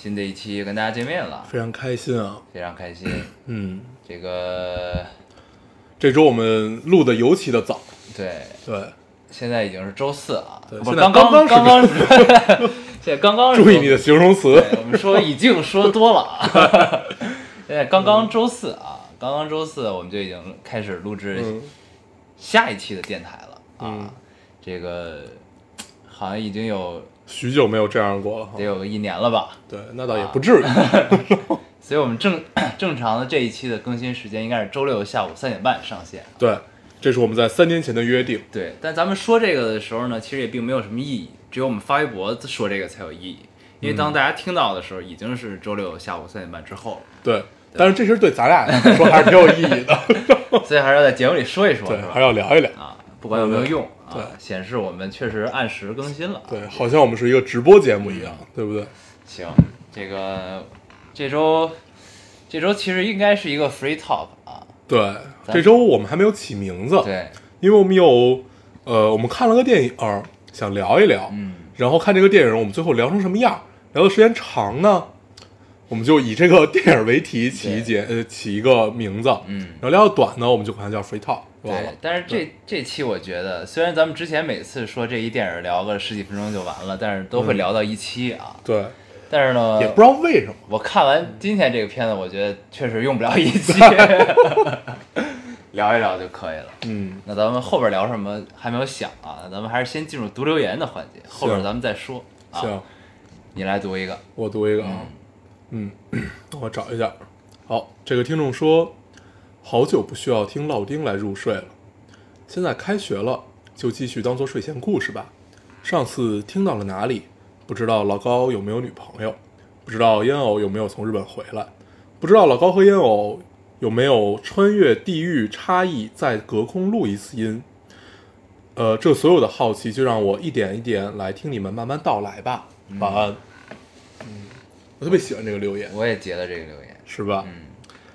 新的一期跟大家见面了，非常开心啊。非常开心。嗯，这个这周我们录的尤其的早，对，对，现在已经是周四啊，对现在刚刚刚刚刚刚是 现在刚刚注意你的形容词。我们说已经说多了啊。现在刚刚周四啊，刚刚周四我们就已经开始录制嗯下一期的电台了啊。嗯这个好像已经有许久没有这样过了得。有个一年了吧，对，那倒也不至于。所以我们正 正常的这一期的更新时间应该是周六下午三点半上线。对，这是我们在三年前的约定。对，但咱们说这个的时候呢，其实也并没有什么意义，只有我们发微博说这个才有意义。因为当大家听到的时候，已经是周六下午三点半之后了，对，但是这事儿对咱俩来说还是挺有意义的。所以还是要在节目里说一说，对是，吧？还是要聊一聊。啊，不管有没有用啊，对显示我们确实按时更新了。对，好像我们是一个直播节目一样，对不对？行，这个这周这周其实应该是一个 free talk 啊，对，这周我们还没有起名字，对，因为我们有，呃，我们看了个电影，想聊一聊，嗯，然后看这个电影，我们最后聊成什么样？聊的时间长呢，我们就以这个电影为题起一节，呃，起一个名字。嗯然后聊的短呢，我们就管它叫 free talk，对。。但是这这期我觉得，虽然咱们之前每次说这一电影聊个十几分钟就完了，但是都会聊到一期啊。对，但是呢，也不知道为什么。我看完今天这个片子，我觉得确实用不了一期，聊一聊就可以了。嗯，那咱们后边聊什么还没有想啊，咱们还是先进入读留言的环节，后边咱们再说。啊，行，你来读一个。我读一个啊，嗯，我找一下。好，这个听众说，好久不需要听老丁来入睡了，现在开学了，就继续当做睡前故事吧。上次听到了哪里？不知道老高有没有女朋友？不知道烟偶有没有从日本回来？不知道老高和烟偶有没有穿越地域差异再隔空录一次音？呃，这所有的好奇就让我一点一点来听你们慢慢道来吧。晚安。嗯，我特别喜欢这个留言，我也截了这个留言，是吧？嗯，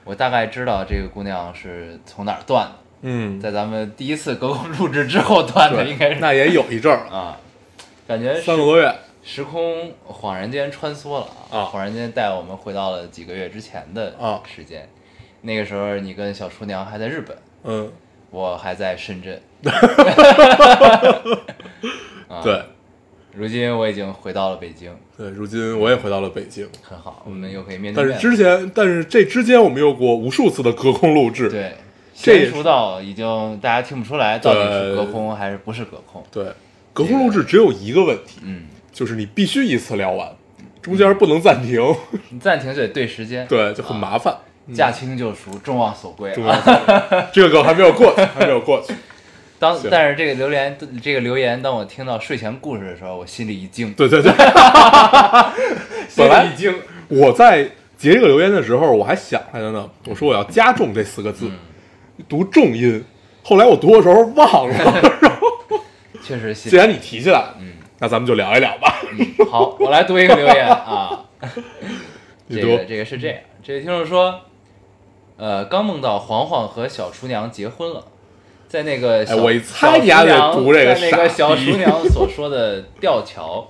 我大概知道这个姑娘是从哪儿断的，嗯，在咱们第一次隔空录制之后断的，应该是那也有一阵儿，啊，感觉三个多月。时空恍然间穿梭了啊恍然间带我们回到了几个月之前的啊时间。那个时候，你跟小厨娘还在日本，嗯，我还在深圳。啊对如今我已经回到了北京，对，如今我也回到了北京，很好，我们又可以面对但面但。是之前，但是这之间我们有过无数次的隔空录制。对，这也是娴熟到已经大家听不出来到底是隔空还是不是隔空。对，隔空录制只有一个问题，嗯，就是你必须一次聊完，中间不能暂停，你暂停就得对时间，对，就很麻烦。驾轻就熟，众望所归。这个梗还没有过去，还没有过去。当但是这个留言，这个留言，当我听到睡前故事的时候，我心里一惊，对对对，心本来里一惊，我在截这个留言的时候，我还想来着呢，我说我要加重这四个字，读重音。后来我读的时候忘了，然后确实心既然你提起来了，嗯那咱们就聊一聊吧。嗯，好，我来读一个留言啊。这个这个是这样，这位听众说，呃，刚梦到黄黄和小厨娘结婚了，在那个小、哎我一猜你还得读这个在那个小厨娘所说的吊桥，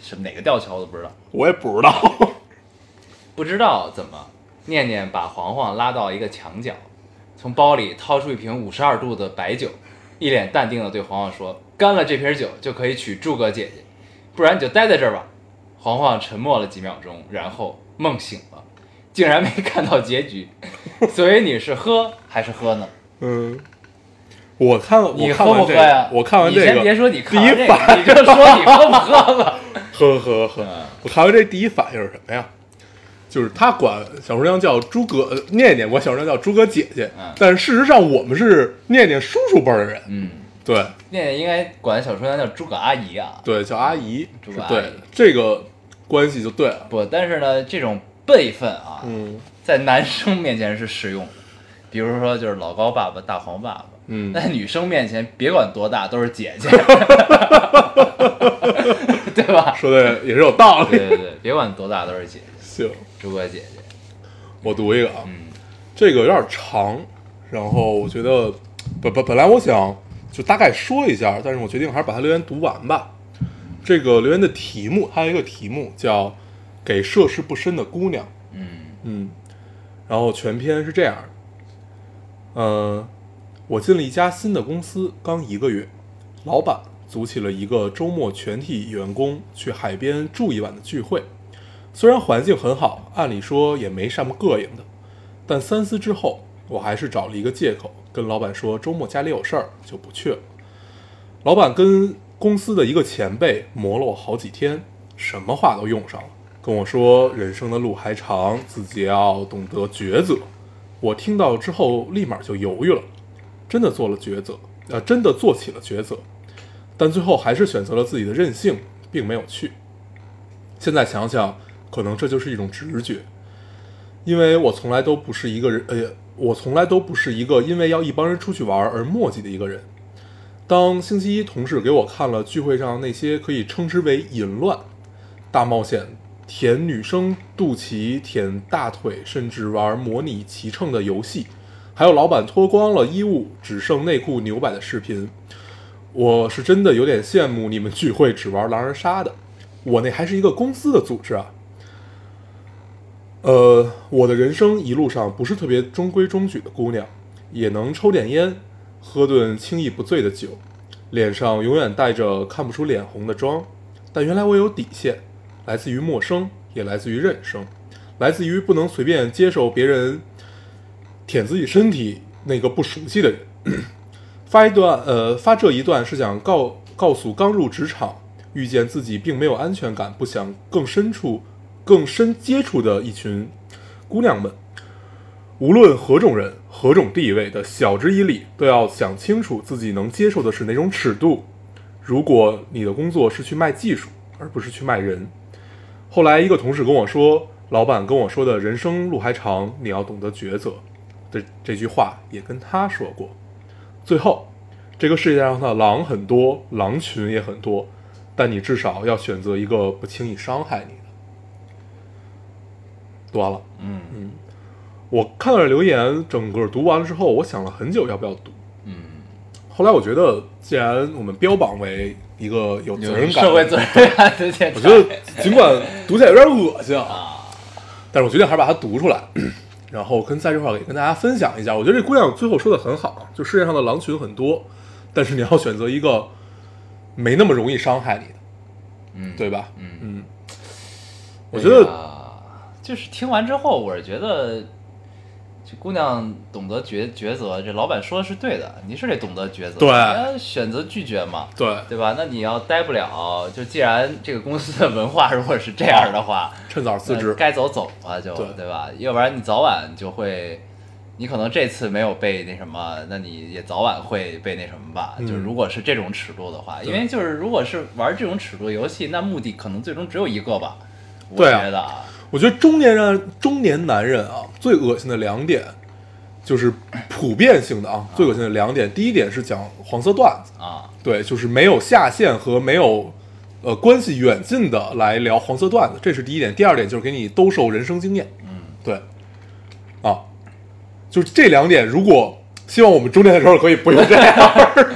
什么哪个吊桥我都不知道，我也不知道，不知道怎么，念念把黄黄拉到一个墙角，从包里掏出一瓶五十二度的白酒，一脸淡定的对黄黄说：“干了这瓶酒就可以娶诸葛姐姐，不然你就待在这儿吧。”黄黄沉默了几秒钟，然后梦醒了，竟然没看到结局。所以你是喝还是喝呢？嗯，我看我你喝看完这不喝呀？个，我看完这你先别个，说你看第一反你就说你喝不喝吧。喝喝喝。嗯，我看完这第一反应是什么呀？就是他管小厨娘叫诸葛，呃念念管小厨娘叫诸葛姐姐嗯，但是事实上我们是念念叔叔辈儿的人，嗯，对。念念应该管小厨娘叫诸葛阿姨啊。对，叫阿姨，诸葛阿姨。对。这个关系就对了，不，但是呢，这种辈分啊，嗯。在男生面前是适用的，比如说就是老高爸爸、大黄爸爸，嗯，在女生面前别管多大都是姐姐，对吧？说的也是有道理。对对对，别管多大都是姐姐，行，朱哥姐姐，我读一个啊，嗯。这个有点长，然后我觉得本本本来我想就大概说一下，但是我决定还是把它留言读完吧。这个留言的题目，它有一个题目叫“给涉世不深的姑娘”，嗯。嗯，然后全篇是这样嗯，呃，我进了一家新的公司，刚一个月，老板组起了一个周末全体员工去海边住一晚的聚会。虽然环境很好，按理说也没什么膈应的，但三思之后，我还是找了一个借口跟老板说周末家里有事儿，就不去了。老板跟公司的一个前辈磨了我好几天，什么话都用上了，跟我说人生的路还长，自己要懂得抉择。我听到之后立马就犹豫了，真的做了抉择，呃，真的做起了抉择，但最后还是选择了自己的任性，并没有去。现在想想，可能这就是一种直觉，因为我从来都不是一个人，呃，我从来都不是一个因为要一帮人出去玩而磨叽的一个人。当星期一同事给我看了聚会上那些可以称之为淫乱、大冒险、舔女生肚脐、舔大腿，甚至玩模拟骑乘的游戏，还有老板脱光了衣物只剩内裤牛摆的视频，我是真的有点羡慕你们聚会只玩狼人杀的。我那还是一个公司的组织啊。呃，我的人生一路上不是特别中规中矩的姑娘，也能抽点烟，喝顿轻易不醉的酒，脸上永远带着看不出脸红的妆。但原来我有底线，来自于陌生，也来自于认生，来自于不能随便接受别人舔自己身体那个不熟悉的人。发一段，呃，发这一段是想告告诉刚入职场、遇见自己并没有安全感、不想更深处、更深接触的一群姑娘们，无论何种人、何种地位的晓之以理，都要想清楚自己能接受的是哪种尺度。如果你的工作是去卖技术，而不是去卖人，后来一个同事跟我说，老板跟我说的“人生路还长，你要懂得抉择”的这句话也跟他说过。最后，这个世界上的狼很多，狼群也很多，但你至少要选择一个不轻易伤害你的。读完了，嗯嗯，我看到这留言，整个读完了之后，我想了很久要不要读。嗯，后来我觉得，既然我们标榜为一个有责任感社会责任感的电台，我觉得尽管读起来有点恶心啊，啊，但是我决定还是把它读出来，然后跟在这块儿也跟大家分享一下。我觉得这姑娘最后说的很好，就世界上的狼群很多，但是你要选择一个没那么容易伤害你的，嗯，对吧？嗯嗯，我觉得哎就是听完之后，我是觉得这姑娘懂得抉抉择，这老板说的是对的，你是得懂得抉择，对你要选择拒绝嘛，对，对吧？那你要待不了，就既然这个公司的文化如果是这样的话，趁早辞职。该走走吧，就对对吧？要不然你早晚就会，你可能这次没有被那什么，那你也早晚会被那什么吧？嗯就是如果是这种尺度的话，因为就是如果是玩这种尺度游戏，那目的可能最终只有一个吧。我觉得啊，我觉得中年人、中年男人啊，最恶心的两点，就是普遍性的啊，最恶心的两点。第一点是讲黄色段子，啊，对，就是没有下限和没有呃关系远近的来聊黄色段子，这是第一点。第二点就是给你兜售人生经验，嗯，对，啊，就是这两点，如果希望我们中年的时候可以不用这样，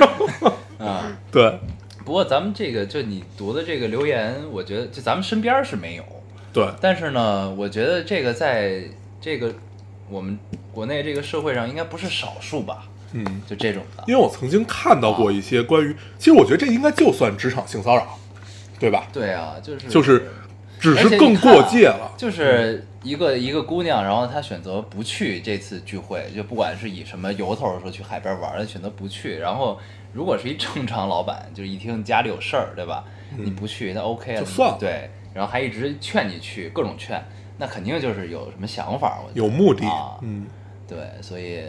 啊。对不过咱们这个就你读的这个留言，我觉得就咱们身边是没有，对，但是呢，我觉得这个在这个我们国内这个社会上应该不是少数吧？嗯，就这种的，因为我曾经看到过一些关于，其实我觉得这应该就算职场性骚扰，对吧？对啊，就是就是只是更过界了，就是一个一个姑娘，然后她选择不去这次聚会，就不管是以什么由头说去海边玩，她选择不去。然后如果是一正常老板，就是一听家里有事儿，对吧？你不去那 OK 啊，就算了对，然后还一直劝你去，各种劝，那肯定就是有什么想法，有目的啊，嗯，对，所以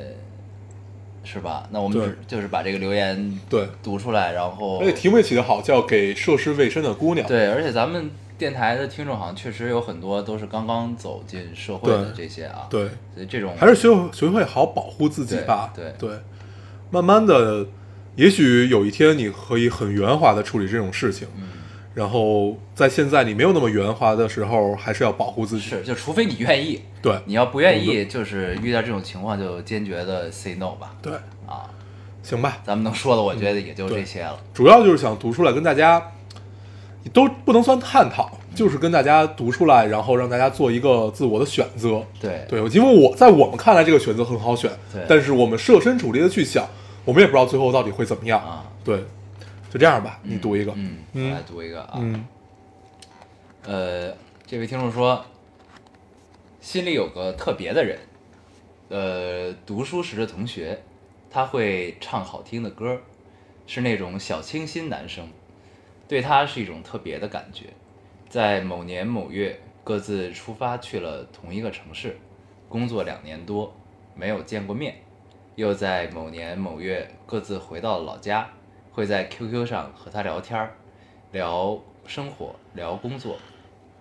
是吧？那我们就是把这个留言对。读出来，然后而且题目也起得好，叫“给涉世未深的姑娘”。对，而且咱们电台的听众好像确实有很多都是刚刚走进社会的这些啊，，对，所以这种还是学会学会好保护自己吧。对对，慢慢的，也许有一天你可以很圆滑的处理这种事情，嗯然后在现在你没有那么圆滑的时候，还是要保护自己。是，就除非你愿意，对。你要不愿意，就是遇到这种情况就坚决的 say no 吧，对，啊，行吧。咱们能说的，我觉得也就这些了。主要就是想读出来跟大家，都不能算探讨，就是跟大家读出来，然后让大家做一个自我的选择。对。对，因为我在我们看来这个选择很好选，对。但是我们设身处地的去想，我们也不知道最后到底会怎么样。啊，对，就这样吧，你读一个。嗯，嗯我来读一个啊，嗯呃，这位听众说，心里有个特别的人，呃，读书时的同学，他会唱好听的歌，是那种小清新男生，对他是一种特别的感觉。在某年某月，各自出发去了同一个城市，工作两年多，没有见过面，又在某年某月各自回到了老家，会在 QQ 上和他聊天儿，聊生活，聊工作，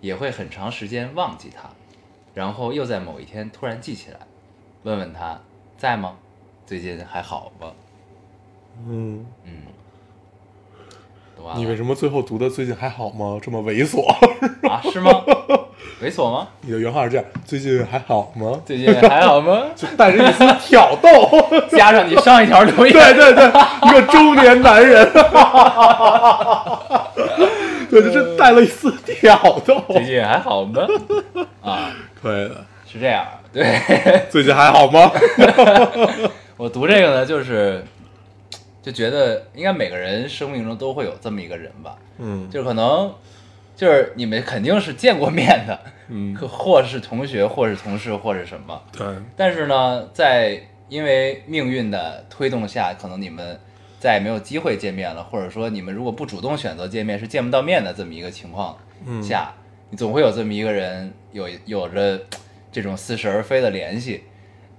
也会很长时间忘记他，然后又在某一天突然记起来，问问他在吗？最近还好吗？嗯，嗯，你为什么最后读的最近还好吗？这么猥琐？啊？是吗？猥琐吗？你的原话是这样：最近还好吗？最近还好吗？就带着一丝挑逗。加上你上一条留言，对对对，一个中年男人，对，就是带了一丝挑逗。最近还好吗？啊，可以的，是这样，对最近还好吗？我读这个呢，就是就觉得应该每个人生命中都会有这么一个人吧，嗯就可能就是你们肯定是见过面的，嗯，可或是同学，或是同事，或是什么，对，但是呢，在因为命运的推动下，可能你们再也没有机会见面了，或者说你们如果不主动选择见面，是见不到面的这么一个情况嗯。下，你总会有这么一个人有有着这种似是而非的联系，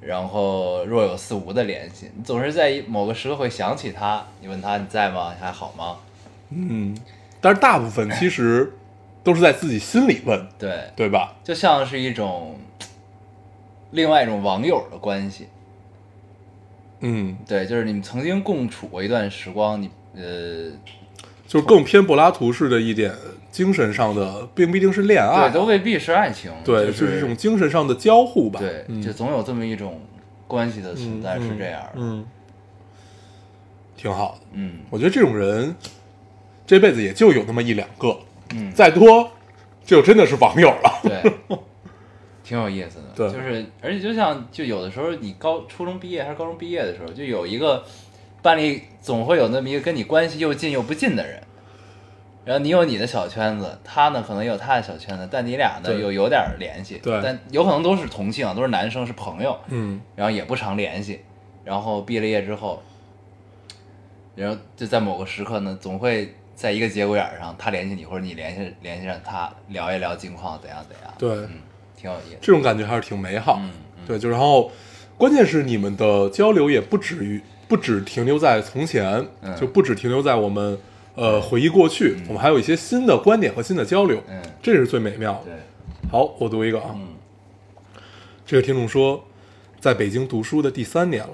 然后若有似无的联系，你总是在某个时刻会想起他，你问他你在吗？你还好吗？嗯，但是大部分其实都是在自己心里问，对，对吧？就像是一种另外一种网友的关系。嗯，对，就是你们曾经共处过一段时光，你呃，就是更偏柏拉图式的一点精神上的，并不一定是恋爱，对，都未必是爱情，对，就是一种精神上的交互吧。对，嗯就总有这么一种关系的存在是这样的，嗯，挺好的。嗯我觉得这种人这辈子也就有那么一两个，嗯，再多就真的是网友了。对，挺有意思的，对。就是而且就像就有的时候你高初中毕业还是高中毕业的时候，就有一个班里总会有那么一个跟你关系又近又不近的人。然后你有你的小圈子，他呢可能有他的小圈子，但你俩呢又有点联系，对。但有可能都是同性，都是男生，是朋友，嗯，然后也不常联系，然后毕了业之后，然后就在某个时刻呢，总会在一个节骨眼儿上，他联系你，或者你联系联系上他，聊一聊近况，怎样怎样，对，嗯，挺有意思，这种感觉还是挺美好。嗯嗯对，就然后关键是你们的交流也不止于不只停留在从前，嗯就不止停留在我们呃回忆过去，我们还有一些新的观点和新的交流，嗯，这是最美妙的。对，好，我读一个啊，嗯这个听众说，在北京读书的第三年了，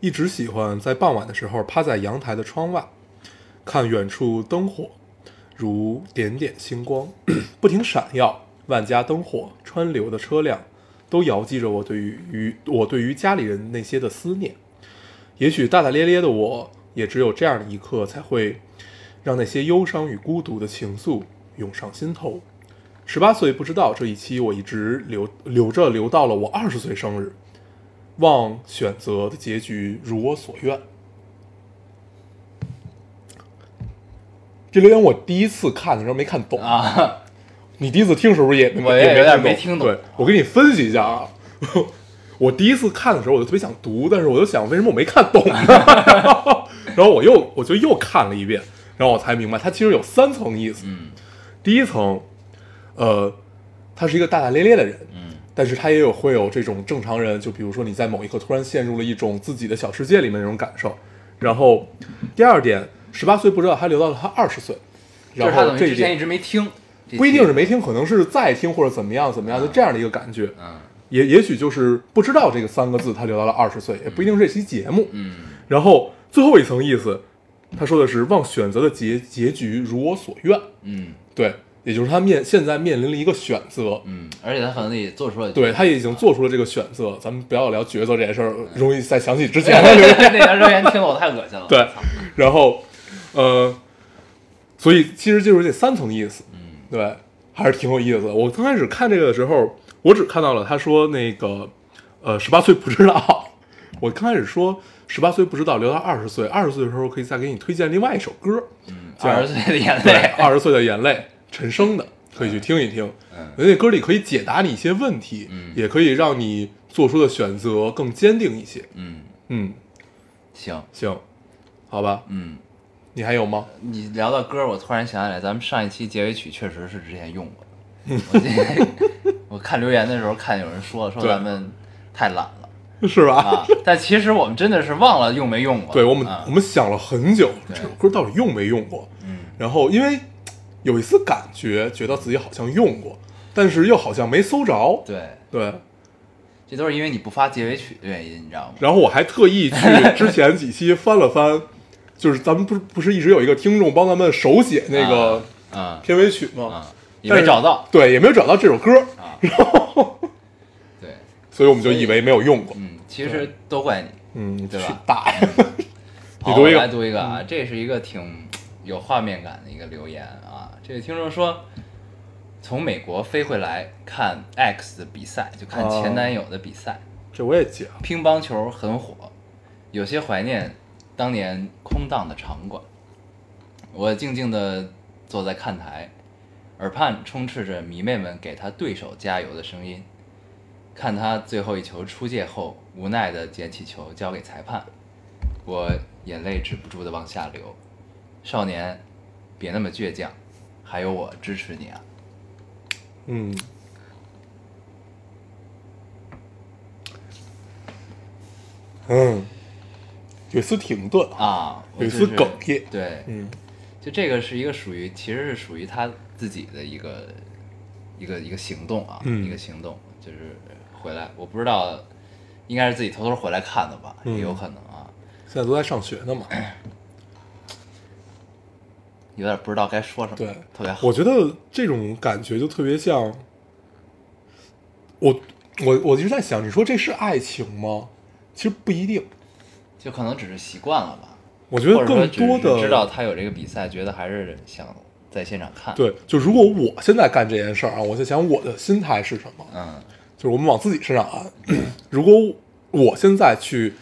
一直喜欢在傍晚的时候趴在阳台的窗外，看远处灯火如点点星光，不停闪耀，万家灯火川流的车辆，都遥寄着我对于于我对于家里人那些的思念。也许大大咧咧的我，也只有这样的一刻，才会让那些忧伤与孤独的情愫涌上心头。十八岁不知道这一期我一直留留着留到了我二十岁生日，望选择的结局如我所愿。这留言我第一次看的时候没看懂，啊，你第一次听是不是也我也没听懂对，我给你分析一下啊。我第一次看的时候，我就特别想读，但是我就想为什么我没看懂呢？然后我又我就又看了一遍，然后我才明白，它其实有三层意思。嗯第一层，呃，他是一个大大咧咧的人，嗯但是他也有会有这种正常人，就比如说你在某一刻突然陷入了一种自己的小世界里面那种感受。然后第二点，十八岁不知道他留到了他二十岁，然后这一点之前一直没听，不一定是没听，可能是在听或者怎么样怎么样，就这样的一个感觉。嗯也也许就是不知道这个三个字，他留到了二十岁，也不一定是这期节目。嗯然后最后一层意思，他说的是望选择的结结局如我所愿。嗯对，也就是他面现在面临了一个选择，嗯，而且他可能也做出了对他也已经做出了这个选择。咱们不要聊抉择这件事儿，容易再想起之前的留言。那条留言听得我太恶心了。对然后，呃，所以其实就是这三层意思，嗯对，还是挺有意思的。我刚开始看这个的时候，我只看到了他说那个，呃，十八岁不知道。我刚开始说十八岁不知道，留到二十岁，二十岁的时候可以再给你推荐另外一首歌，嗯，叫二十岁的眼，泪。二十岁的眼泪，陈升的，可以去听一听。嗯那歌里可以解答你一些问题，嗯也可以让你做出的选择更坚定一些。嗯，嗯，行，行，好吧，嗯，你还有吗？你聊到歌，我突然想起来，咱们上一期结尾曲确实是之前用过的。我我看留言的时候，看有人说说咱们太懒了 是吧？啊，但其实我们真的是忘了用没用过。对我们，啊我们想了很久，这首歌到底用没用过？嗯然后因为有一丝感觉，觉得自己好像用过，但是又好像没搜着。对，对，这都是因为你不发结尾曲的原因，你知道吗？然后我还特意去 之前几期翻了翻，就是咱们不是不是一直有一个听众帮咱们手写那个啊片尾曲吗？啊，也没找到对，也没有找到这首歌，啊。对，所以我们就以为没有用过。嗯，其实都怪你。嗯，对吧大爷！好，你读一个嗯我来读一个啊，这是一个挺有画面感的一个留言啊。这位听众说，从美国飞回来看 X 的比赛，就看前男友的比赛，这我也讲。乒乓球很火，有些怀念当年空荡的场馆。我静静地坐在看台，耳畔充斥着迷妹们给他对手加油的声音。看他最后一球出界后，无奈地捡起球交给裁判，我眼泪止不住地往下流。少年，别那么倔强，还有我支持你啊！嗯，嗯，有一丝停顿啊。有一丝哽咽对，嗯就这个是一个属于，其实是属于他自己的一个一个一个行动啊，嗯一个行动，就是回来，我不知道，应该是自己偷偷回来看的吧，嗯也有可能啊，现在都在上学呢嘛。有点不知道该说什么，对，特别好，我觉得这种感觉就特别像我我我一直在想，你说这是爱情吗？其实不一定。就可能只是习惯了吧，我觉得更多的知道他有这个比赛，觉得还是想在现场看，，对，就如果我现在干这件事儿啊，我在想我的心态是什么？嗯就是我们往自己身上安。如果我现在去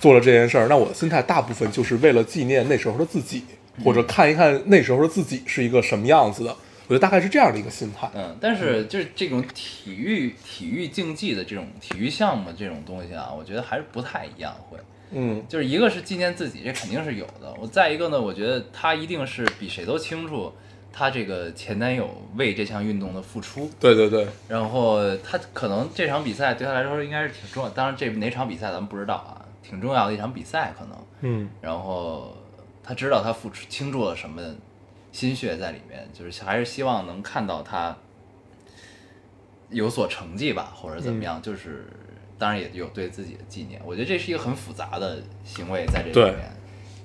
做了这件事儿，那我的心态大部分就是为了纪念那时候的自己，或者看一看那时候的自己是一个什么样子的。我觉得大概是这样的一个心态。嗯，但是就是这种体育体育竞技的这种体育项目这种东西啊，我觉得还是不太一样，会。嗯就是一个是纪念自己，这肯定是有的。我再一个呢，我觉得他一定是比谁都清楚他这个前男友为这项运动的付出，对对对，然后他可能这场比赛对他来说应该是挺重要。当然这哪场比赛咱们不知道啊，挺重要的一场比赛可能。嗯然后他知道他付出倾注了什么心血在里面，就是还是希望能看到他有所成绩吧，或者怎么嗯样，就是当然也有对自己的纪念。我觉得这是一个很复杂的行为在这里面，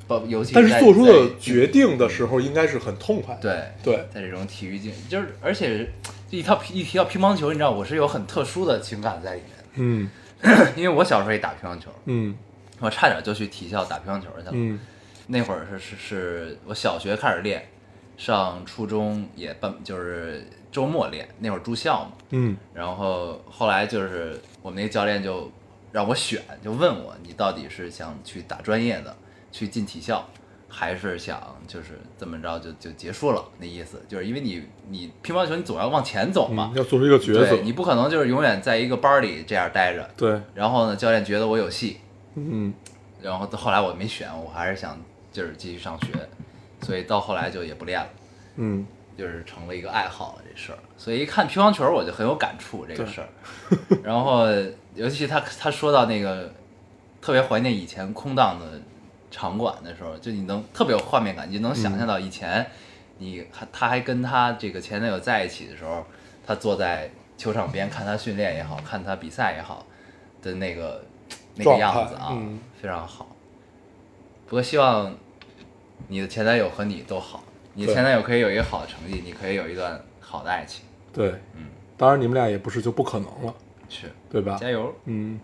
包尤其但是在做出的决定的时候，应该是很痛快的。对对。在这种体育竞，就是而且一套一提到乒乓球，你知道我是有很特殊的情感在里面。嗯，因为我小时候也打乒乓球，嗯。我差点就去体校打乒乓球去了。嗯。那会儿是是是我小学开始练，上初中也半就是周末练，那会儿住校嘛。嗯然后后来就是我们那个教练就让我选，就问我你到底是想去打专业的，去进体校，还是想就是这么着就就结束了？那意思就是因为你你乒乓球你总要往前走嘛嗯，，要做出一个抉择。你不可能就是永远在一个班里这样待着。对，然后呢，教练觉得我有戏，嗯然后后来我没选，我还是想就是继续上学，所以到后来就也不练了，嗯就是成了一个爱好了这事儿。所以一看乒乓球，我就很有感触这个事儿。然后尤其他他说到那个特别怀念以前空荡的场馆的时候，就你能特别有画面感，你就能想象到以前你还他还跟他这个前男友在一起的时候，他坐在球场边看他训练也好看他比赛也好的那个那个样子啊，嗯非常好。不过希望你的前男友和你都好，你的对前男友可以有一个好的成绩，你可以有一段好的爱情，对，嗯，当然你们俩也不是就不可能了，是对吧？加油。嗯，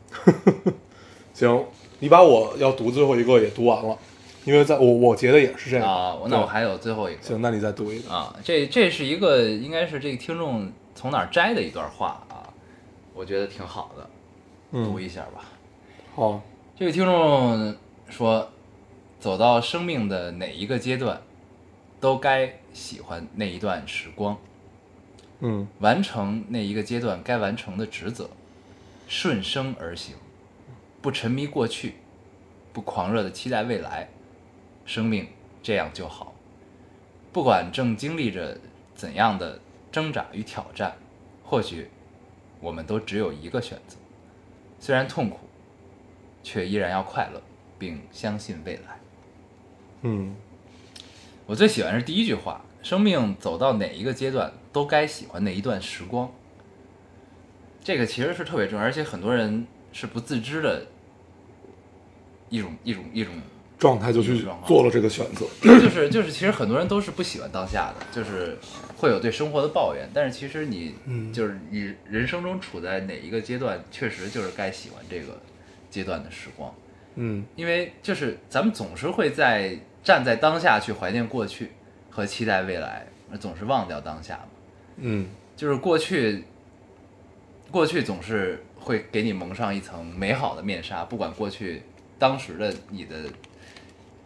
行，你把我要读最后一个也读完了，因为在我我觉得也是这样啊，我那我还有最后一个行，那你再读一个。啊，这这是一个应该是这个听众从哪儿摘的一段话啊，我觉得挺好的，读嗯，一下吧。好，这位听众说，走到生命的哪一个阶段，都该喜欢那一段时光，嗯完成那一个阶段该完成的职责，顺生而行，不沉迷过去，不狂热的期待未来，生命这样就好。不管正经历着怎样的挣扎与挑战，或许我们都只有一个选择，虽然痛苦，却依然要快乐，并相信未来。嗯我最喜欢是第一句话：生命走到哪一个阶段，都该喜欢那一段时光。这个其实是特别重要，而且很多人是不自知的一种一种一种，状态就去做了这个选择。就是就是，其实很多人都是不喜欢当下的，就是会有对生活的抱怨。但是其实你嗯就是你人生中处在哪一个阶段，确实就是该喜欢这个阶段的时光。嗯因为就是咱们总是会在站在当下去怀念过去和期待未来，而总是忘掉当下嘛。嗯就是过去，过去总是会给你蒙上一层美好的面纱，不管过去当时的你的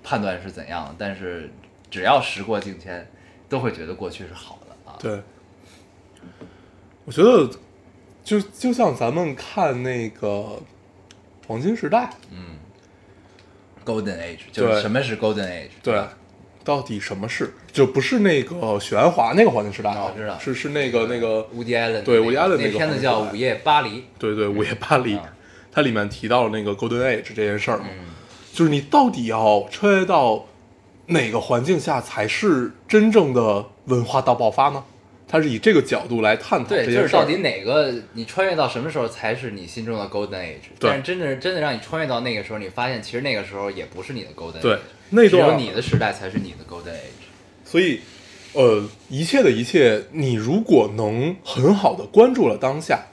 判断是怎样，但是只要时过境迁，都会觉得过去是好的啊。对，我觉得就就像咱们看那个黄金时代，嗯，Golden Age 就是什么是 Golden Age？对。吧，到底什么是？就不是那个许鞍华那个黄金时代啊。哦我知道。是是那个那个，乌迪艾伦对 Woody Allen 那个片子叫《午夜巴黎》。对对，午夜巴黎啊，它里面提到了那个 Golden Age 这件事儿嘛，嗯。就是你到底要穿越到哪个环境下才是真正的文化大爆发呢？它是以这个角度来探讨这。是到底哪个你穿越到什么时候才是你心中的 Golden Age？对但是真的真的让你穿越到那个时候，你发现其实那个时候也不是你的 Golden Age，对那只有段你的时代才是你的 Golden Age。所以，呃，一切的一切，你如果能很好的关注了当下，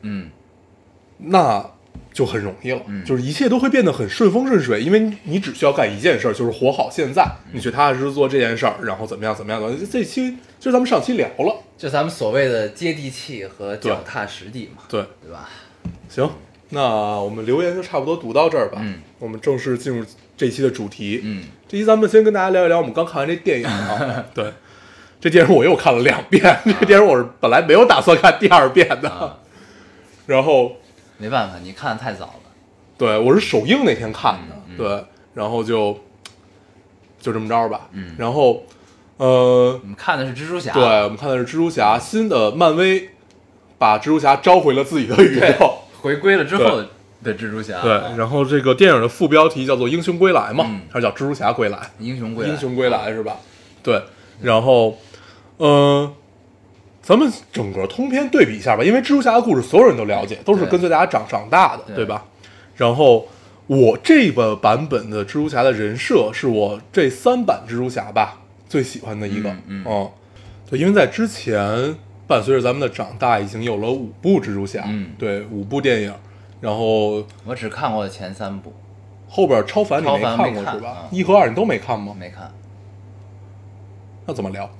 嗯，那就很容易了，嗯就是一切都会变得很顺风顺水，因为你你只需要干一件事儿，就是活好现在，嗯。你去踏踏实实做这件事儿，然后怎么样怎么样的。这期就是咱们上期聊了，就咱们所谓的接地气和脚踏实地嘛，对，对。吧？行，那我们留言就差不多读到这儿吧，嗯，我们正式进入这期的主题，嗯，这期咱们先跟大家聊一聊我们刚看完这电影啊，对，这电影我又看了两遍，这电影我是本来没有打算看第二遍的，啊，然后没办法，你看的太早了。对我是首映那天看的，嗯嗯对，然后就就这么着吧，嗯然后呃我，们看的是蜘蛛侠，对，我们看的是蜘蛛侠新的漫威把蜘蛛侠召回了自己的宇对宙。回归了之后的蜘蛛侠，对，然后这个电影的副标题叫做《英雄归来》嘛，嗯还是叫《蜘蛛侠归来》？英雄归来，英雄归来是吧？对，然后，呃，咱们整个通篇对比一下吧，因为蜘蛛侠的故事所有人都了解，都是跟随大家长长大的，对对吧？然后我这个版本的蜘蛛侠的人设是我这三版蜘蛛侠吧最喜欢的一个，嗯对，因为在之前伴随着咱们的长大，已经有了五部蜘蛛侠，嗯对，五部电影，然后我只看过前三部，后边超凡你没看看过是吧？啊一和二你都没看吗？没看，那怎么聊？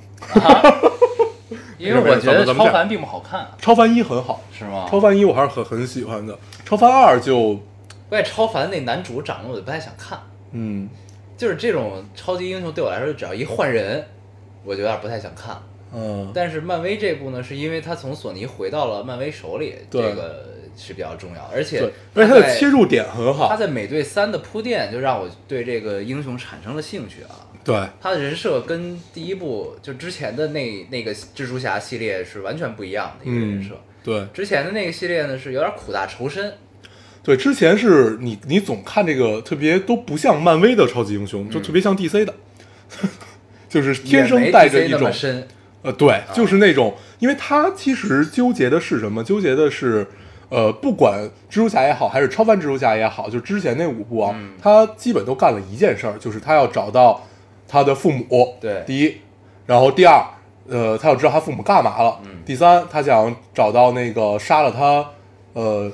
因为我觉得超凡并不好看啊，超凡一很好，是吗？超凡一我还是很很喜欢的，超凡二就关键超凡那男主长得我就不太想看，嗯。就是这种超级英雄对我来说，只要一换人，我就有点不太想看。嗯。但是漫威这部呢，是因为他从索尼回到了漫威手里，这个是比较重要，而且，而且他的切入点很好。他，在美队三的铺垫，就让我对这个英雄产生了兴趣啊。对。他的人设跟第一部就之前的那那个蜘蛛侠系列是完全不一样的一个人嗯设。对。之前的那个系列呢是有点苦大仇深，对，之前是你你总看这个特别都不像漫威的超级英雄，就嗯特别像 DC 的，就是天生带着一种呃，对，就是那种，因为他其实纠结的是什么？纠结的是，呃，不管蜘蛛侠也好，还是超凡蜘蛛侠也好，就之前那五部啊，嗯他基本都干了一件事儿，就是他要找到他的父母，对第一，然后第二，呃，他要知道他父母干嘛了，嗯第三，他想找到那个杀了他，呃，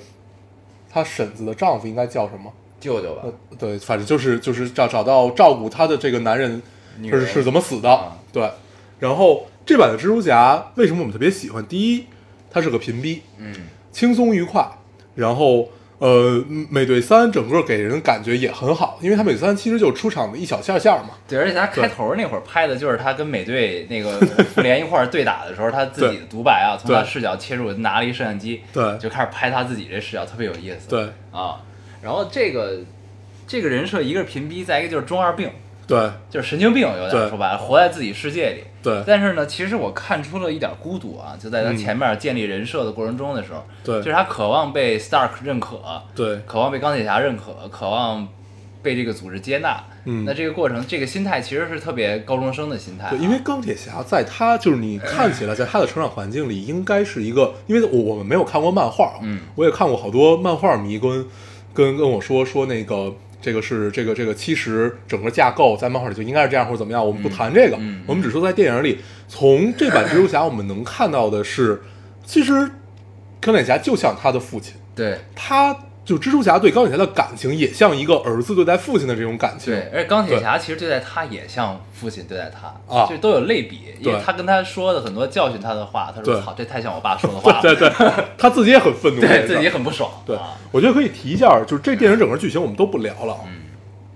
他婶子的丈夫应该叫什么？舅舅吧呃，，对，反正就是就是找找到照顾他的这个男人是人是怎么死的，啊对。然后这版的蜘蛛侠为什么我们特别喜欢？第一，他是个平逼，嗯，轻松愉快。然后呃，美队三整个给人感觉也很好，因为他美队三其实就出场的一小下下嘛，对，而且他开头那会儿拍的就是他跟美队那个复联一块儿对打的时候，他自己的独白啊，从他视角切入，拿了一摄像机，对。就开始拍他自己这视角，特别有意思。对。啊，然后这个这个人设，一个是贫逼，再一个就是中二病，对。就是神经病，有点对。说白了，活在自己世界里。对。但是呢，其实我看出了一点孤独啊，就在他嗯。前面建立人设的过程中的时候，对。就是他渴望被 Stark 认可，对。渴望被钢铁侠认可，渴望被这个组织接纳。嗯。那这个过程，这个心态其实是特别高中生的心态啊、对，因为钢铁侠在他就是你看起来 在他的成长环境里，应该是一个，因为我我们没有看过漫画啊，嗯。我也看过好多漫画迷跟跟跟我说说那个这个是这个这个其实整个架构在漫画里就应该是这样或者怎么样，我们不谈这个，嗯嗯我们只说在电影里，从这版蜘蛛侠我们能看到的是，其实钢铁侠就像他的父亲，对。他就蜘蛛侠对钢铁侠的感情也像一个儿子对待父亲的这种感情，对，而且钢铁侠其实对待他也像父亲对待他，啊就都有类比，因为他跟他说的很多教训他的话，他说对操，这太像我爸说的 话了，对对，他自己也很愤怒，对自己很不爽，对啊，我觉得可以提一下，就是这电影整个剧情我们都不聊了啊。嗯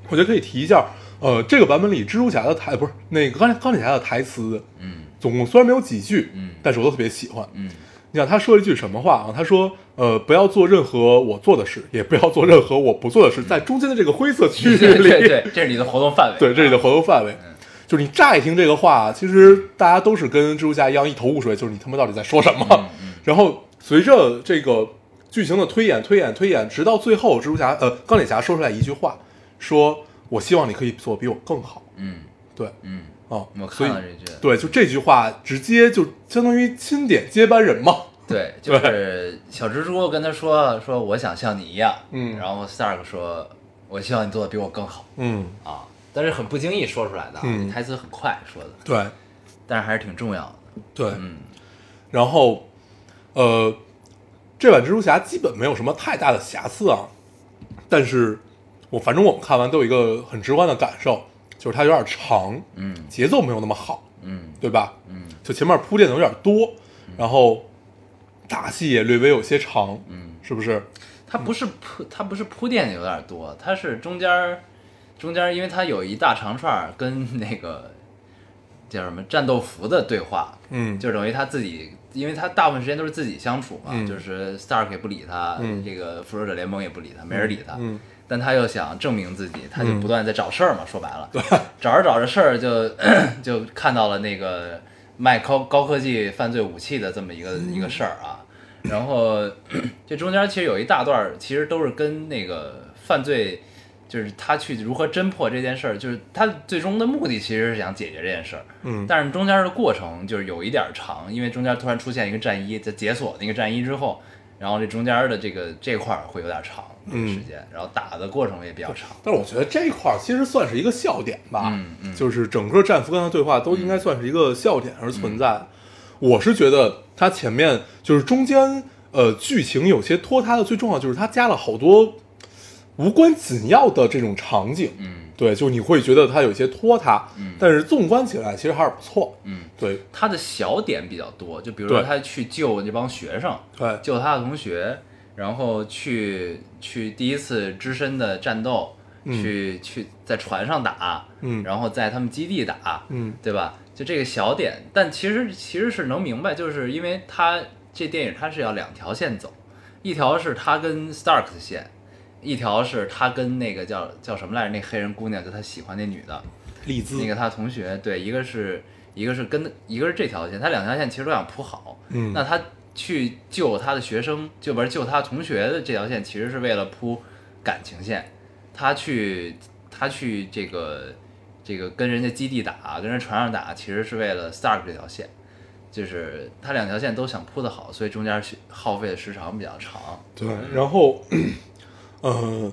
我觉得可以提一下，呃，这个版本里蜘蛛侠的台不是那个钢铁钢铁侠的台词，嗯总共虽然没有几句，嗯但是我都特别喜欢。嗯你想他说了一句什么话啊？他说，呃，不要做任何我做的事，也不要做任何我不做的事，在中间的这个灰色区域里，对对，这是你的活动范围，对，这是你的活动范围。就是你乍一听这个话，其实大家都是跟蜘蛛侠一样一头雾水，就是你他妈到底在说什么？嗯嗯然后随着这个剧情的推演、推演、推演，直到最后，蜘蛛侠呃钢铁侠说出来一句话，说我希望你可以做比我更好。嗯对，嗯，哦，我看了这句，对，就这句话直接就相当于钦点接班人嘛。对，就是小蜘蛛跟他说说我想像你一样，嗯然后 Stark 说我希望你做的比我更好嗯，啊，但是很不经意说出来的台词很快说的，对但是还是挺重要的，对。嗯然后，呃，这版蜘蛛侠基本没有什么太大的瑕疵啊，但是我反正我们看完都有一个很直观的感受，就是它有点长，嗯节奏没有那么好，嗯对吧？嗯就前面铺垫的有点多，然后打戏也略微有些长，嗯，是不是？它不是铺，它不是铺垫的有点多，它是中间中间，因为它有一大长串跟那个叫什么战斗服的对话，嗯，就等于他自己，因为他大部分时间都是自己相处嘛，嗯就是 Stark 也不理他，嗯这个复仇者联盟也不理他，没人理他，嗯但他又想证明自己，他就嗯。不断在找事儿嘛，说白了，找着找着事儿就 就看到了那个卖高高科技犯罪武器的这么一个、一个事儿啊，然后 这中间其实有一大段，其实都是跟那个犯罪。就是他去如何侦破这件事儿，就是他最终的目的其实是想解决这件事儿，嗯。但是中间的过程就是有一点儿长，因为中间突然出现一个战衣，在解锁那个战衣之后，然后这中间的这个这块儿会有点长这个时间，然后打的过程也比较长。但是我觉得这一块儿其实算是一个笑点吧，嗯嗯。就是整个战俘跟他对话都应该算是一个笑点而存在。我是觉得他前面就是中间呃剧情有些拖沓的，最重要就是他加了好多无关紧要的这种场景，嗯。对，就你会觉得他有些拖沓，嗯。但是纵观起来其实还是不错，嗯，对。他的小点比较多，就比如说他去救那帮学生，对。救他的同学，然后去去第一次只身的战斗，嗯去去在船上打，嗯然后在他们基地打，嗯对吧？就这个小点，但其实其实是能明白，就是因为他这电影他是要两条线走，一条是他跟 Stark 的线，一条是他跟那个叫叫什么来着，那黑人姑娘，就他喜欢那女的，丽兹那个他同学，对，一个是一个是跟一个是这条线，他两条线其实都想铺好，嗯那他去救他的学生，就不是救他同学的这条线，其实是为了铺感情线，他去他去这个这个跟人家基地打，跟人船上打，其实是为了 Stark 这条线，就是他两条线都想铺的好，所以中间需耗费的时长比较长。对，然后，呃，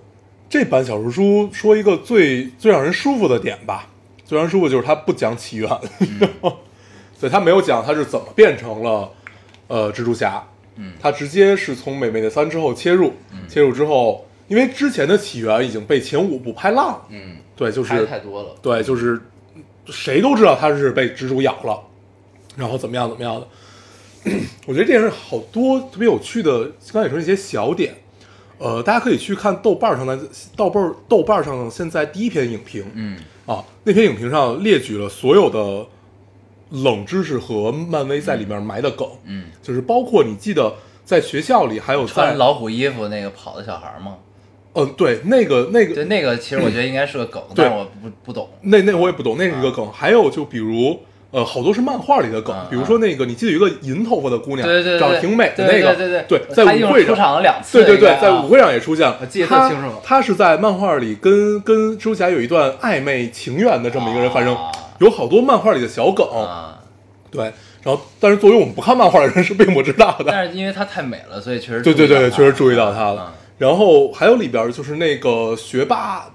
这版小说书说一个最最让人舒服的点吧，最让人舒服就是他不讲起源，对，他没有讲他是怎么变成了呃蜘蛛侠，嗯他直接是从美美的三之后切入，切入之后，因为之前的起源已经被前五部拍烂了，嗯，对，就拍是得太多了。对，就是谁都知道他是被蜘蛛咬了，然后怎么样怎么样的。我觉得这电影好多特别有趣的，刚才也说一些小点，呃，大家可以去看豆瓣上的豆瓣豆瓣上现在第一篇影评，嗯啊，那篇影评上列举了所有的冷知识和漫威在里面埋的梗，嗯，就是包括你记得在学校里还有在穿老虎衣服那个跑的小孩吗？嗯、对，那个那个对，那个其实我觉得应该是个梗，对。但我不不懂。那那我也不懂，那是一个梗。还有就比如，呃，好多是漫画里的梗，嗯比如说那个，你记得有一个银头发的姑娘，对对对，长得挺美的那个，对对对在舞会上出，场了两次，对对对在舞会上也出现。了，记得特清楚。她是在漫画里跟跟蜘蛛侠有一段暧昧情缘的这么一个人，反正啊有好多漫画里的小梗，啊。对。然后，但是作为我们不看漫画的人是并不知道的，但是因为它太美了，所以确实对对对，确实注意到她嗯了。然后还有里边就是那个学霸，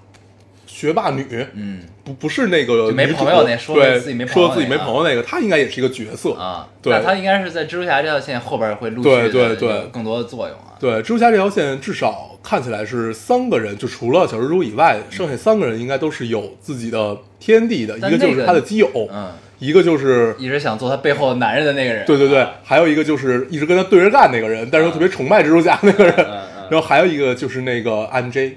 学霸女，嗯不不是那个没朋友那说对自己没朋友说自己没那个朋友那个，她应该也是一个角色啊，对她应该是在蜘蛛侠这条线后边会陆续对对对更多的作用啊。对，蜘蛛侠这条线至少看起来是三个人，就除了小蜘蛛以外，剩下三个人应该都是有自己的天地的，一个就是他的基友，嗯，一个就是一直想做他背后男人的那个人。对对对，还有一个就是一直跟他对着干那个人，但是又特别崇拜蜘蛛侠那个人，然后还有一个就是那个 MJ，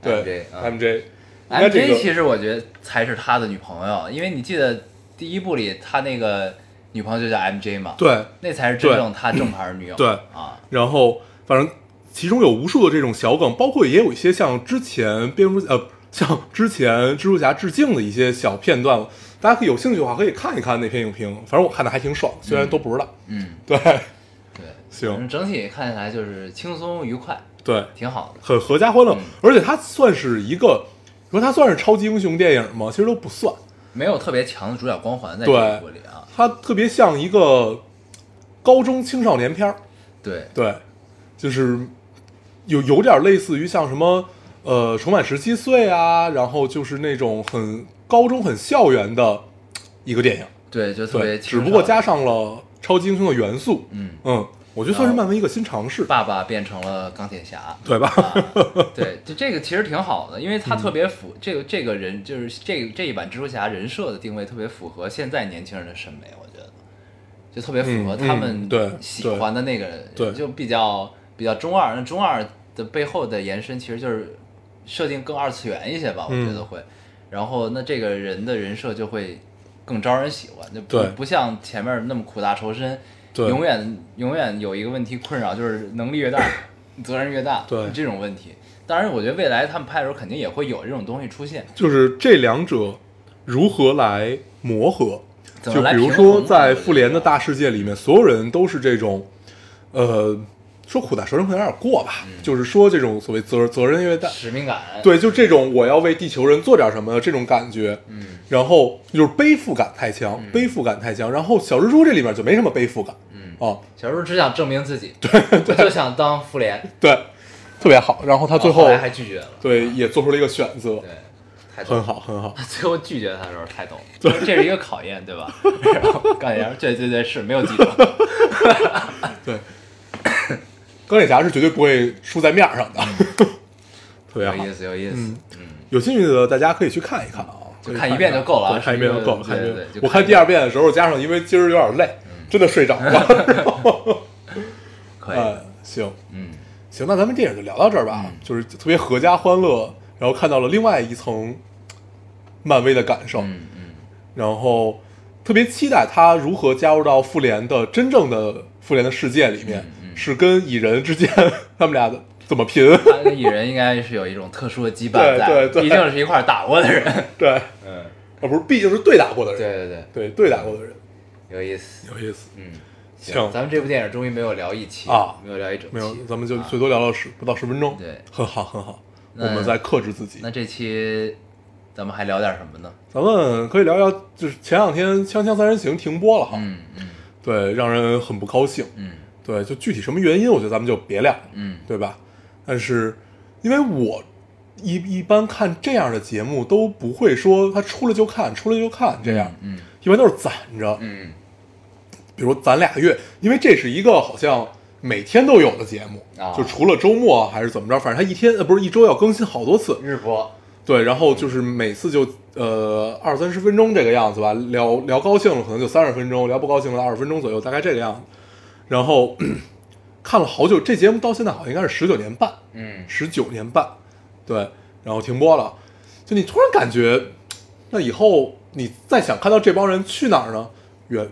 对 MJ 嗯 MJ，应该这 MJ 个其实我觉得才是他的女朋友，因为你记得第一部里他那个女朋友就叫 MJ 嘛，对。那才是真正他正牌女友。对。啊，然后反正其中有无数的这种小梗，包括也有一些像之前蝙蝠呃，像之前蜘蛛侠致敬的一些小片段，大家可以有兴趣的话可以看一看那篇影评，反正我看的还挺爽，虽然都不知道。嗯，对。对，行。整体看起来就是轻松愉快，对，挺好的。很合家欢乐。嗯，而且它算是一个，你说它算是超级英雄电影吗？其实都不算，没有特别强的主角光环在这对一部里啊。它特别像一个高中青少年片儿。对，对，就是有有点类似于像什么呃，重返十七岁啊，然后就是那种很高中很校园的一个电影，对，就特别。只不过加上了超级英雄的元素，嗯，嗯，我觉得算是漫威一个新尝试，爸爸变成了钢铁侠。对吧？啊，对，就这个其实挺好的，因为他特别符、这个这个人就是这这一版蜘蛛侠人设的定位特别符合现在年轻人的审美，我觉得就特别符合他们对喜欢的那个，对就比较比较中二。那中二的背后的延伸其实就是设定更二次元一些吧，我觉得嗯会。然后那这个人的人设就会更招人喜欢，就不对不像前面那么苦大仇深，对永远永远有一个问题困扰，就是能力越大，责任越大，对这种问题。当然，我觉得未来他们拍的时候肯定也会有这种东西出现。就是这两者如何来磨合？就比如说，在复联的大世界里面，所有人都是这种，呃，说苦大仇深可能有点过吧，嗯就是说这种所谓责责任越大，使命感，对，就这种我要为地球人做点什么的这种感觉，嗯，然后就是背负感太强，背负感太强。然后小蜘蛛这里面就没什么背负感，嗯，哦，小蜘蛛只想证明自己，对，对。就想当复联，对，特别好。然后他最后还拒绝了，对也做出了一个选择，对。很好，很好。最后拒绝他的时候太逗了，这是一个考验，对吧？然后钢铁侠，对对对，是没有记住，对，钢铁侠是绝对不会输在面儿上的，特别好。有。意思，有意思，嗯。嗯，有兴趣的大家可以去看一看啊，就看一遍就够了对看一遍就够了。对看一遍对对我看第二遍的时候，加上因为今儿有点累，真的睡着了。可以，哎，行嗯，行，那咱们电影就聊到这儿吧，就是特别合家欢乐，然后看到了另外一层漫威的感受，嗯嗯，然后特别期待他如何加入到复联的真正的复联的世界里面，是跟蚁人之间 他们俩的怎么拼？他跟蚁人应该是有一种特殊的羁绊在，对对对。毕竟是一块儿打过的人，对，嗯，啊不是，毕竟是对打过的人，对。对对，对对打过的人，有意思，有意思。嗯，行。咱们这部电影终于没有聊一期啊没有聊一整期，没有，咱们就最多聊了十不到十分钟，对。很好很好，我们在克制自己。那这期咱们还聊点什么呢？咱们可以聊聊，就是前两天《锵锵三人行》停播了哈，嗯嗯。对，让人很不高兴。嗯对，就具体什么原因，我觉得咱们就别聊，嗯对吧？但是因为我一一般看这样的节目都不会说他出了就看，出了就看这样，嗯一般都是攒着，嗯比如攒俩月，因为这是一个好像每天都有的节目，啊就除了周末还是怎么着，反正他一天呃不是一周要更新好多次，日播，对，然后就是每次就呃二三十分钟这个样子吧，聊聊高兴了可能就三十分钟，聊不高兴了二十分钟左右，大概这个样子。然后 看了好久，这节目到现在好像应该是十九年半，嗯十九年半，对，然后停播了。就你突然感觉，那以后你再想看到这帮人去哪儿呢？圆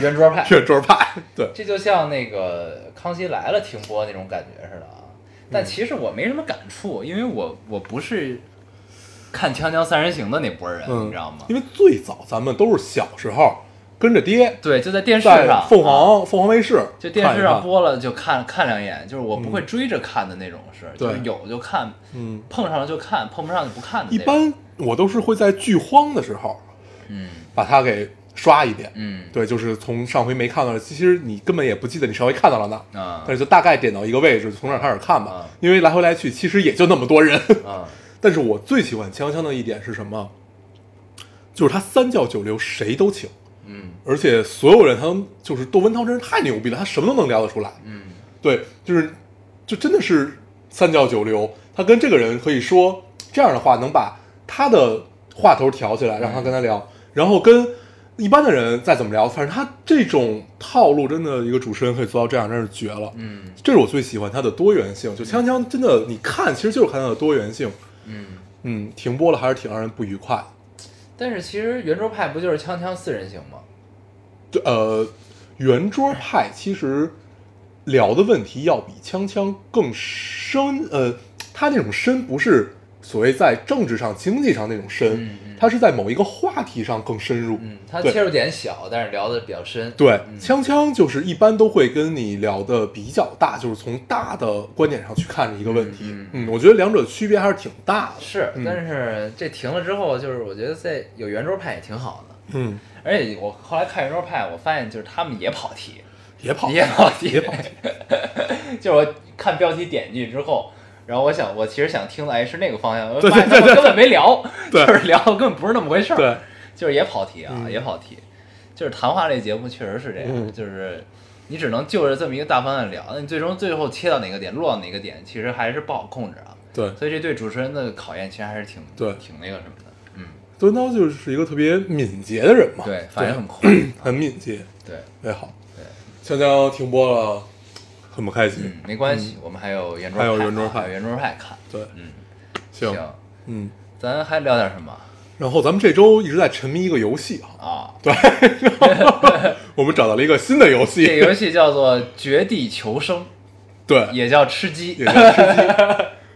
圆桌派，圆桌派，对，这就像那个《康熙来了》停播那种感觉似的啊。但其实我没什么感触，因为我我不是看《锵锵三人行》的那波人，嗯，你知道吗？因为最早咱们都是小时候跟着爹对，就在电视上，凤啊凰凤凰卫视就电视上播了就看看两眼，就是我不会追着看的那种是，对就是有就看，嗯，碰上了就看，碰不上就不看的一。般我都是会在剧荒的时候嗯把它给刷一遍。嗯对，就是从上回没看到的，其实你根本也不记得你上回看到了哪，啊但是就大概点到一个位置，从那儿开始看吧啊。因为来回来去其实也就那么多人。啊 但是我最喜欢锵锵的一点是什么？就是他三教九流谁都请，嗯而且所有人他都就是窦文涛真是太牛逼了，他什么都能聊得出来。嗯对，就是就真的是三教九流，他跟这个人可以说这样的话，能把他的话头挑起来，让他跟他聊，然后跟一般的人再怎么聊，反正他这种套路，真的一个主持人可以做到这样，真是绝了。嗯这是我最喜欢他的多元性，就锵锵真的，你看其实就是看他的多元性。嗯。嗯，停播了还是挺让人不愉快的。但是其实圆桌派不就是锵锵四人行吗？对呃，圆桌派其实聊的问题要比锵锵更深，呃，他那种深不是所谓在政治上、经济上那种深，嗯嗯他是在某一个话题上更深入。嗯，它切入点小，但是聊的比较深。对，嗯锵锵就是一般都会跟你聊的比较大，就是从大的观点上去看一个问题。嗯嗯，我觉得两者区别还是挺大的。是，嗯但是这停了之后，就是我觉得在有圆桌派也挺好的。嗯，而且我后来看圆桌派，我发现就是他们也跑题，也跑，也跑题，也跑题。就是我看标题点进去之后，然后我想，我其实想听的哎是那个方向，发现根本没聊，就是聊的根本不是那么回事儿，对，就是也跑题啊，嗯也跑题，就是谈话类节目确实是这样，嗯就是你只能就着这么一个大方向聊，那你最终最后切到哪个点，落到哪个点，其实还是不好控制啊。对，所以这对主持人的考验其实还是挺对挺那个什么的，嗯，窦文涛就是一个特别敏捷的人嘛，对，反应很快，很敏捷，对，特别好。对，锵锵停播了，很不开心。嗯，没关系，我们还有圆桌还有派圆桌派。啊还有圆桌派看，对，嗯，行，行，嗯，咱还聊点什么？然后咱们这周一直在沉迷一个游戏啊，啊？我们找到了一个新的游戏，这游戏叫做《绝地求生》，对，也叫吃鸡。也叫吃鸡。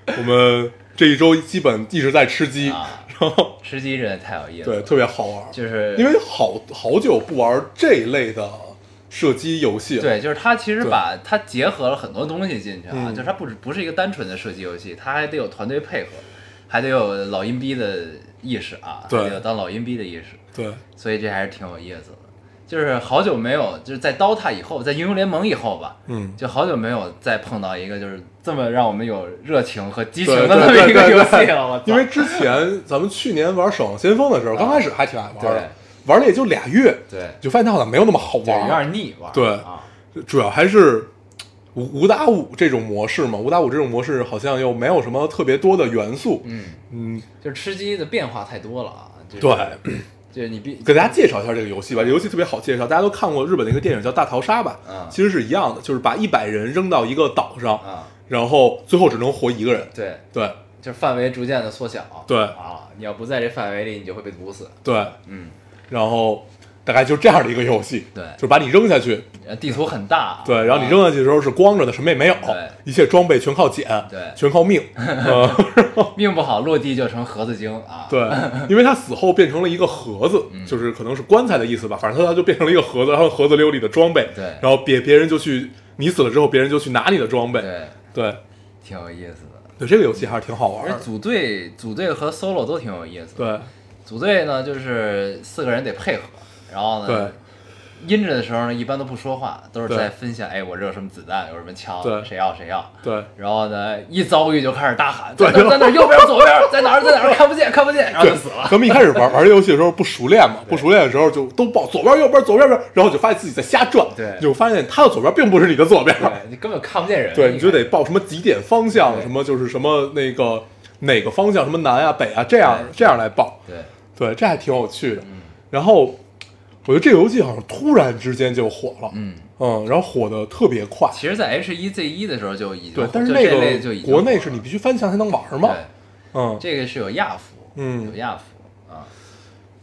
我们这一周基本一直在吃鸡，啊，然后吃鸡真的太有意思，对，特别好玩，就是因为好好久不玩这一类的射击游戏。对，就是它其实把它结合了很多东西进去啊，嗯。就是它不只不是一个单纯的射击游戏，它还得有团队配合，还得有老阴逼的意识啊，对。还得有当老阴逼的意识，对。所以这还是挺有意思的。就是好久没有，就是在 DOTA 以后，在英雄联盟以后吧，嗯，就好久没有再碰到一个就是这么让我们有热情和激情的这么一个游戏了。因为之前咱们去年玩《守望先锋》的时候，刚开始还挺爱玩对。的，玩了也就俩月，对就发现它好像没有那么好玩有玩，点腻玩对啊，主要还是五五打五这种模式嘛。五打五这种模式好像又没有什么特别多的元素，嗯，嗯，就是吃鸡的变化太多了啊。就是、对，就是你必给大家介绍一下这个游戏吧。这游戏特别好介绍，大家都看过日本的一个电影叫《大逃杀》吧？嗯其实是一样的，就是把一百人扔到一个岛上，啊，然后最后只能活一个人。对，对就是范围逐渐的缩小。对啊，你要不在这范围里，你就会被毒死。对，嗯，然后大概就这样的一个游戏，对就是把你扔下去，呃地图很大啊。对，然后你扔下去的时候是光着的，什么也没有对，一切装备全靠捡，对全靠命，呃 命不好，落地就成盒子精啊。对，因为他死后变成了一个盒子，嗯就是可能是棺材的意思吧，反正他就变成了一个盒子，然后盒子里有你的装备，对然后别别人就去，你死了之后，别人就去拿你的装备，对，对，挺有意思的。对，这个游戏还是挺好玩的。而组队组队和 solo 都挺有意思的。对组队呢，就是四个人得配合，然后呢对，阴着的时候呢，一般都不说话，都是在分享，哎，我这有什么子弹，有什么枪对，谁要谁要。对然后呢，一遭遇就开始大喊，对在哪在哪，右边左边，在哪儿在哪儿，看不见看不见，然后就死了。咱们一开始玩 玩这游戏的时候不熟练嘛，不熟练的时候就都报左边右边左边边，然后就发现自己在瞎转，对就发现他的左边并不是你的左边，对你根本看不见人，对，你就得报什么几点方向，什么就是什么那个哪个方向，什么南啊北啊这样这样来报，对，对，这还挺有趣的。然后我觉得这个游戏好像突然之间就火了，嗯。嗯，然后火的特别快，其实，在 H 一 Z 一的时候就已经对，但是就那个国内是你必须翻墙才能玩嘛，对，嗯，这个是有亚服，嗯有亚服啊，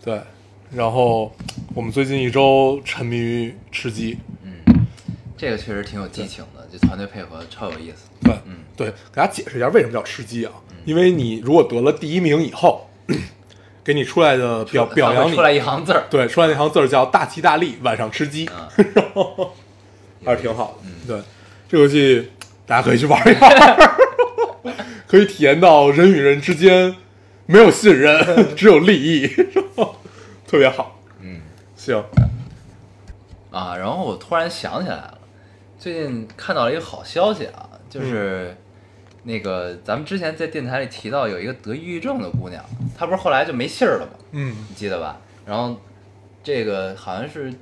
对。然后我们最近一周沉迷于吃鸡，嗯这个确实挺有激情的，就团队配合超有意思。对，嗯对，给大家解释一下为什么叫吃鸡啊？因为你如果得了第一名以后，给你出来的表表扬你。出，来一行字儿，对，出来那行字儿叫“大吉大利，晚上吃鸡”，啊，还是挺好的。嗯。对，这游戏大家可以去玩一玩，可以体验到人与人之间没有信任，只有利益，特别好。嗯。行，啊，然后我突然想起来了，最近看到了一个好消息啊，就是那个咱们之前在电台里提到有一个得抑郁症的姑娘，她不是后来就没信儿了吗？嗯你记得吧？然后这个好像是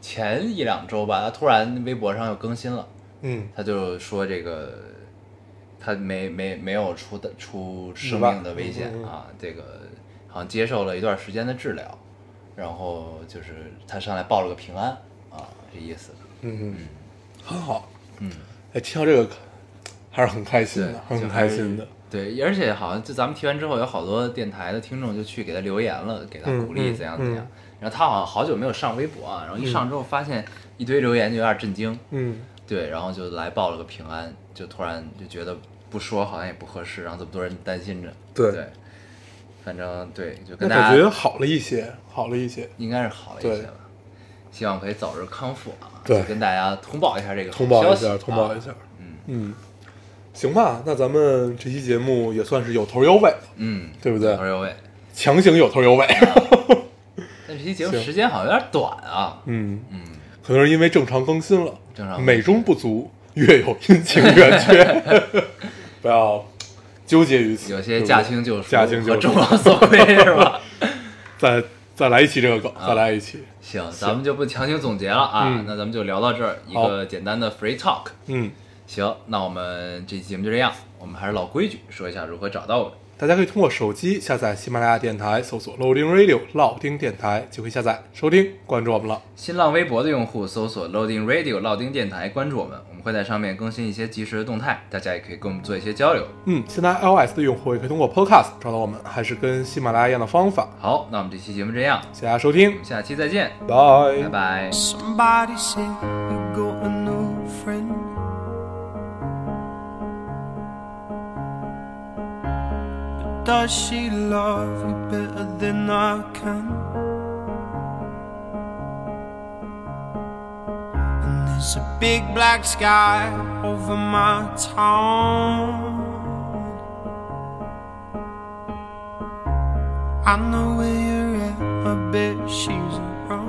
前一两周吧，她突然微博上又更新了。嗯他就说这个她没没没有出的出生命的危险啊，这个好像接受了一段时间的治疗，然后就是她上来报了个平安啊，这意思。嗯嗯，很好。嗯，哎，听到这个还是很开心对的，，很开心的。。对，而且好像就咱们提完之后，有好多电台的听众就去给他留言了，给他嗯鼓励嗯怎样怎样。嗯然后他好像好久没有上微博啊，然后一上之后发现一堆留言就有点震惊，嗯，对，然后就来报了个平安，就突然就觉得不说好像也不合适，然后这么多人担心着。对对，反正对，就跟大家感觉好了一些，好了一些。应该是好了一些吧。希望可以早日康复啊！对就跟大家通报一下这个好通报一消息下，通报一。下啊。嗯嗯，行吧，那咱们这期节目也算是有头有尾，嗯，对不对有头有尾。强行有头有尾。但这期节目时间好像有点短啊。嗯，嗯，可能是因为正常更新了，正常美中不足，月有阴晴圆缺，不要纠结于此。有些驾轻就熟，驾轻就众望所归是吧？再再来一期这个梗，啊再来一期。行，咱们就不强行总结了啊，嗯那咱们就聊到这儿，一个简单的 free talk。嗯，行，那我们这期节目就这样。我们还是老规矩，说一下如何找到我们。大家可以通过手机下载喜马拉雅电台，搜索 Loading Radio 老丁电台，就可以下载收听，关注我们了。新浪微博的用户搜索 Loading Radio 老丁电台，关注我们，我们会在上面更新一些及时的动态，大家也可以跟我们做一些交流。嗯，现在 iOS 的用户也可以通过 Podcast 找到我们，还是跟喜马拉雅一样的方法。好，那我们这期节目这样，谢谢大家收听我，们下期再见，拜拜拜。Somebody say She love you better than I can? And there's a big black sky over my town. I know where you're at, I bet she's around.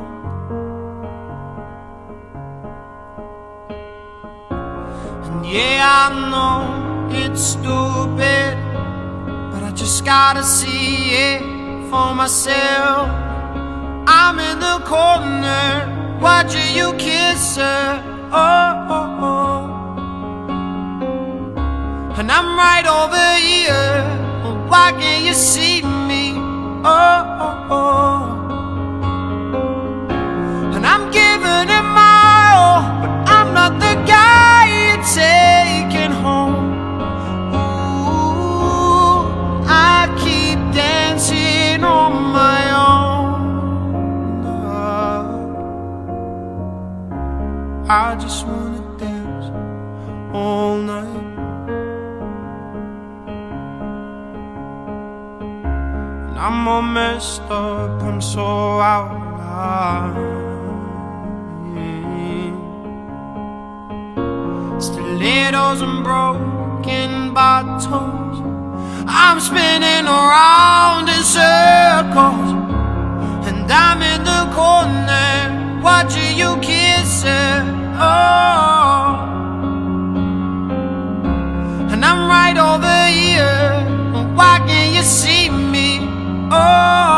And yeah, I know it's stupid, but I just gotta see it for myself. I'm in the corner, watching you kiss her. Oh, oh, oh. And I'm right over here. Well, why can't you see me? Oh, oh, oh. And I'm giving it my all, but I'm not the guy you're taking I just wanna dance all night. And I'm all messed up, I'm so out of line. Stilettos and broken bottles. I'm spinning around in circles, and I'm in the corner watching you kiss her. Oh, and I'm right over here. Why can't you see me? Oh,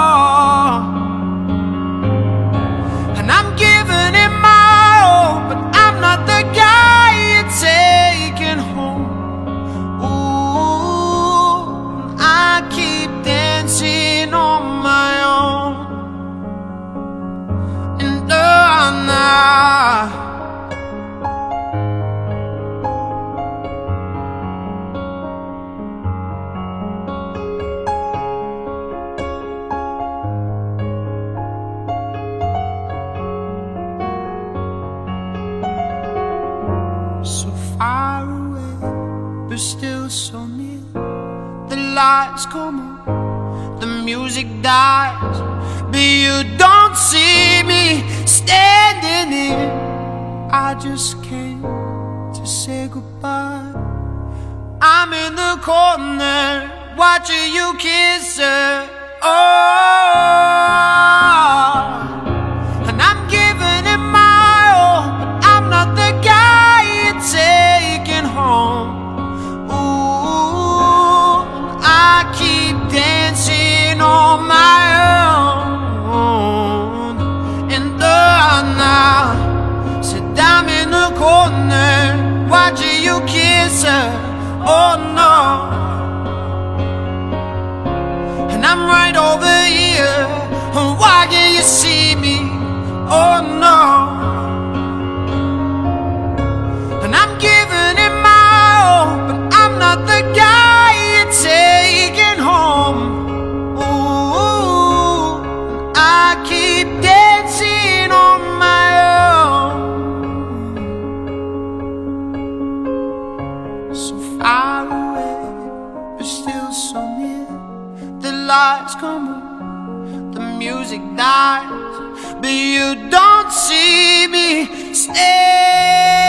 music dies, but you don't see me standing here. I just came to say goodbye. I'm in the corner watching you kiss her. Oh. Oh no. And I'm giving it my all, but I'm not the guy you're taking home. Ooh, I keep dancing on my own. So far away, but still so near. The lights come on, the music dies, but you don't see me stay.